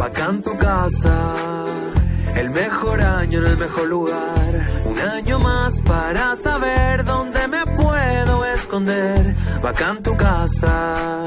Bacán tu casa, el mejor año en el mejor lugar. Un año más para saber dónde me puedo esconder. Bacán tu casa,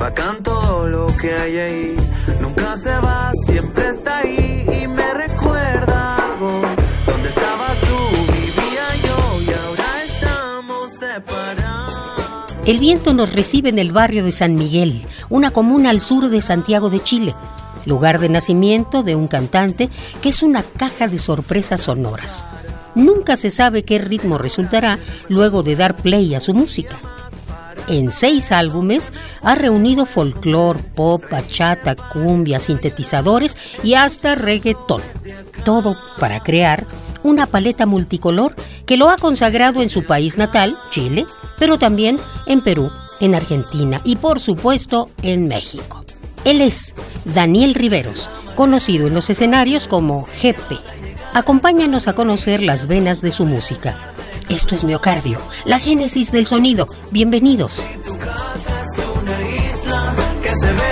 bacán todo lo que hay ahí. Nunca se va, siempre está ahí y me recuerda algo. ¿Dónde estabas tú? Vivía yo y ahora estamos separados. El viento nos recibe en el barrio de San Miguel, una comuna al sur de Santiago de Chile, lugar de nacimiento de un cantante que es una caja de sorpresas sonoras. Nunca se sabe qué ritmo resultará luego de dar play a su música. En seis álbumes ha reunido folclore, pop, bachata, cumbia, sintetizadores y hasta reggaetón. Todo para crear una paleta multicolor que lo ha consagrado en su país natal, Chile, pero también en Perú, en Argentina y por supuesto en México. Él es Daniel Riveros, conocido en los escenarios como GP. Acompáñanos a conocer las venas de su música. Esto es Miocardio, la génesis del sonido. Bienvenidos. Tu casa una isla que se ve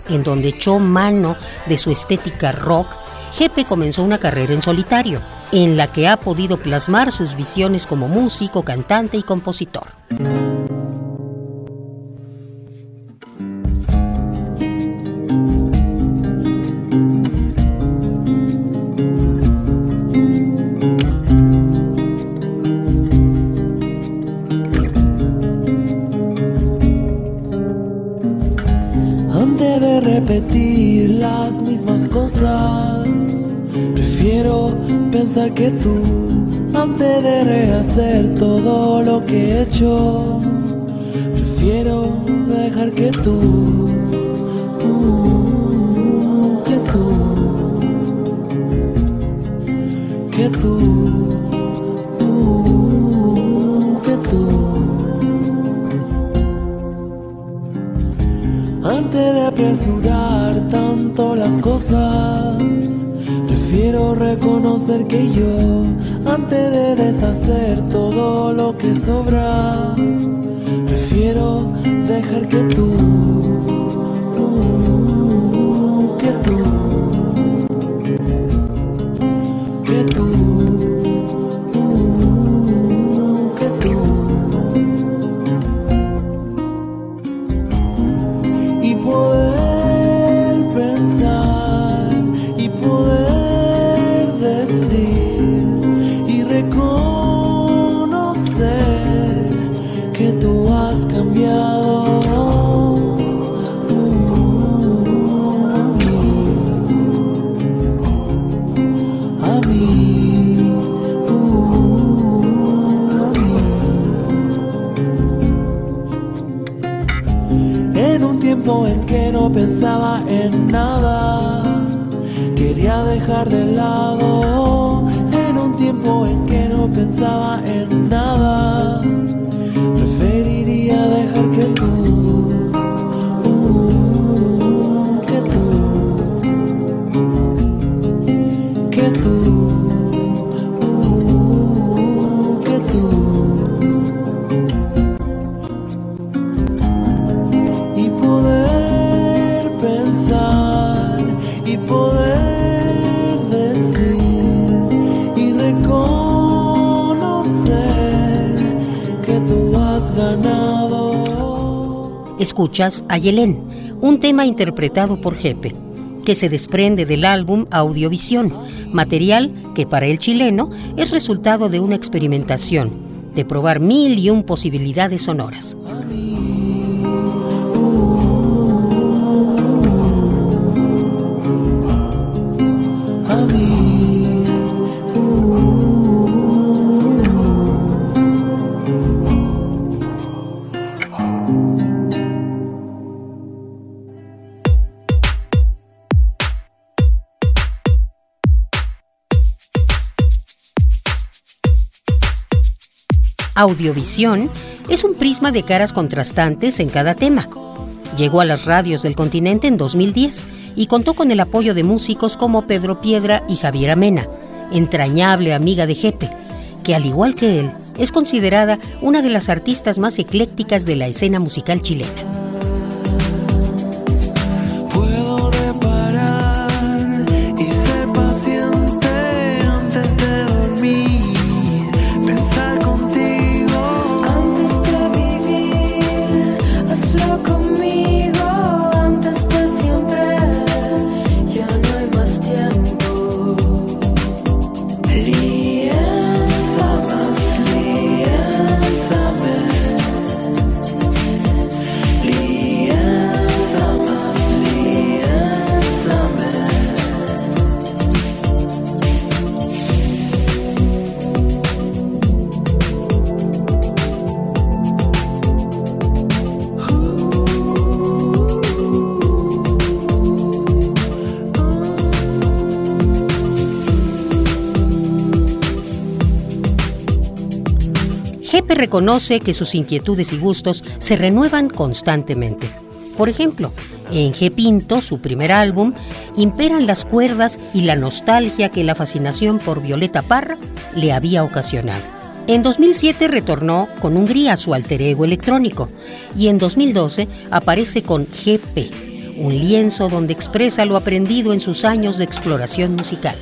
en donde echó mano de su estética rock, Jepe comenzó una carrera en solitario, en la que ha podido plasmar sus visiones como músico, cantante y compositor. Antes de repetir las mismas cosas, prefiero pensar que tú, antes de rehacer todo lo que he hecho, prefiero dejar que tú, uh, que tú, que tú, Antes de apresurar tanto las cosas, prefiero reconocer que yo, antes de deshacer todo lo que sobra, prefiero dejar que tú, que tú, tiempo en que no pensaba en nada, quería dejar de lado. En un tiempo en que no pensaba en nada, preferiría dejar que tú, Escuchas a Yelén, un tema interpretado por Jepe, que se desprende del álbum Audiovisión, material que para el chileno es resultado de una experimentación, de probar mil y un posibilidades sonoras. Audiovisión es un prisma de caras contrastantes en cada tema. Llegó a las radios del continente en 2010 y contó con el apoyo de músicos como Pedro Piedra y Javier Amena, entrañable amiga de Jepe, que al igual que él es considerada una de las artistas más eclécticas de la escena musical chilena. Reconoce que sus inquietudes y gustos se renuevan constantemente. Por ejemplo, en G. Pinto, su primer álbum, imperan las cuerdas y la nostalgia que la fascinación por Violeta Parra le había ocasionado. En 2007 retornó con Hungría su alter ego electrónico y en 2012 aparece con GP, un lienzo donde expresa lo aprendido en sus años de exploración musical.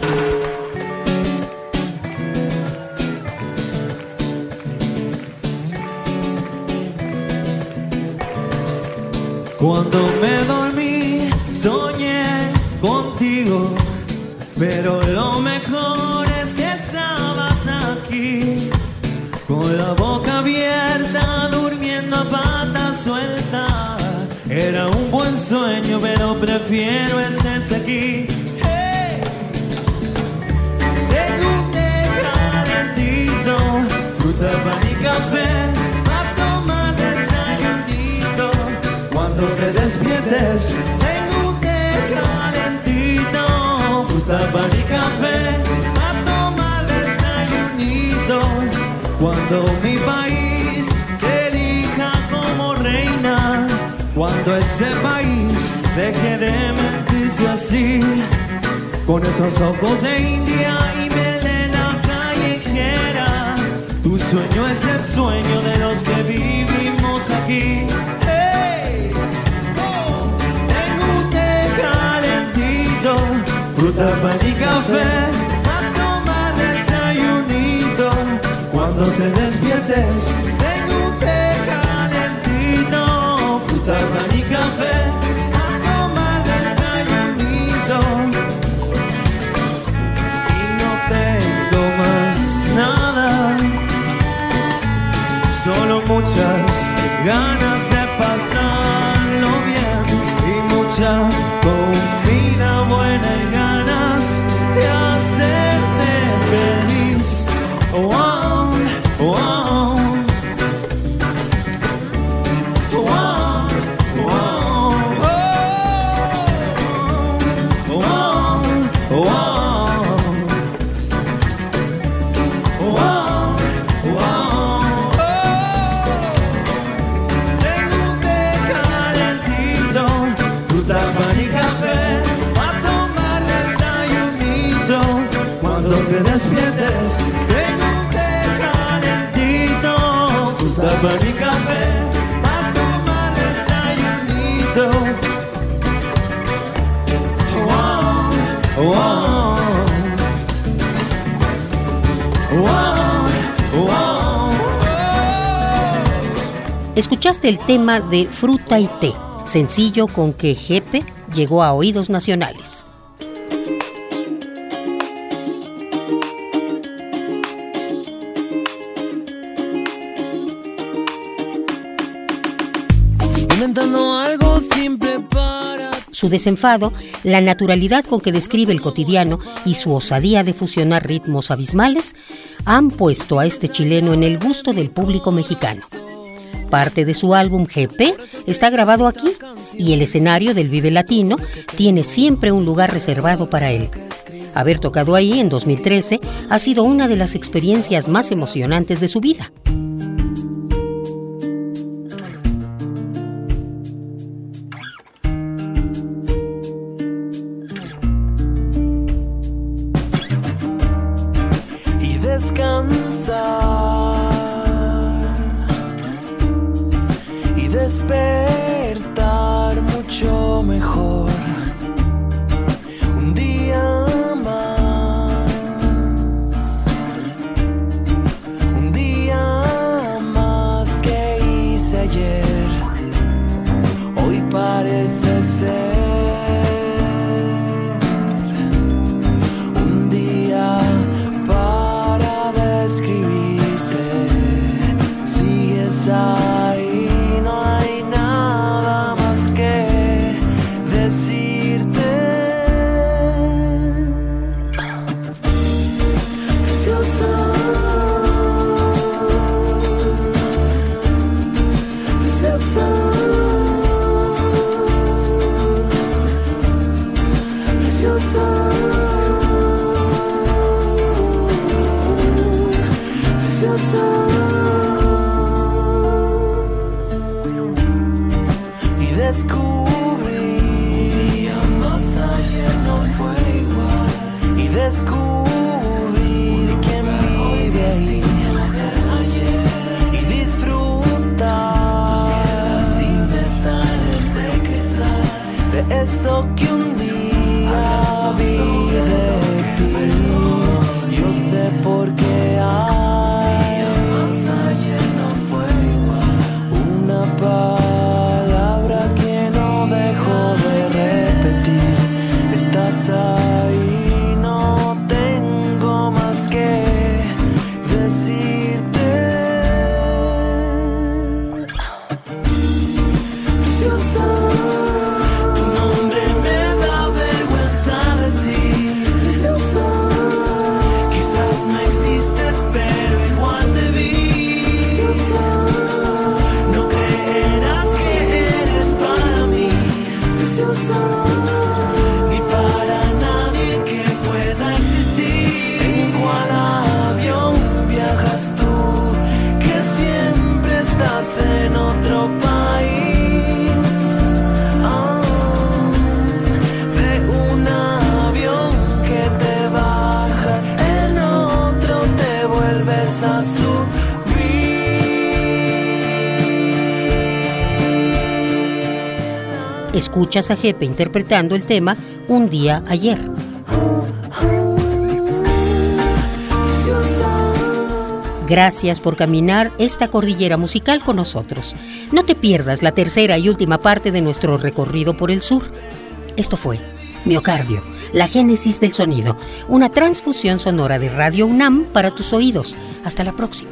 Cuando me dormí, soñé contigo, pero lo mejor es que estabas aquí, con la boca abierta, durmiendo a pata suelta. Era un buen sueño, pero prefiero estés aquí. Cuando te despiertes, tengo un té calentito, fruta, pan y café, a tomar desayunito. Cuando mi país te elija como reina, cuando este país deje de mentirse así, con esos ojos de India y melena callejera, tu sueño es el sueño de los que vivimos aquí. Pan y café, a tomar desayunito. Cuando te despiertes, tengo tengo un café, Escuchaste el tema de Fruta y Té, sencillo con que Jepe llegó a oídos nacionales. Su desenfado, la naturalidad con que describe el cotidiano y su osadía de fusionar ritmos abismales han puesto a este chileno en el gusto del público mexicano. Parte de su álbum GP está grabado aquí y el escenario del Vive Latino tiene siempre un lugar reservado para él. Haber tocado ahí en 2013 ha sido una de las experiencias más emocionantes de su vida. yok gün diye bir Thank you. Escuchas a Jepe interpretando el tema Un día ayer. Gracias por caminar esta cordillera musical con nosotros. No te pierdas la tercera y última parte de nuestro recorrido por el sur. Esto fue Miocardio, la génesis del sonido, una transfusión sonora de Radio UNAM para tus oídos. Hasta la próxima.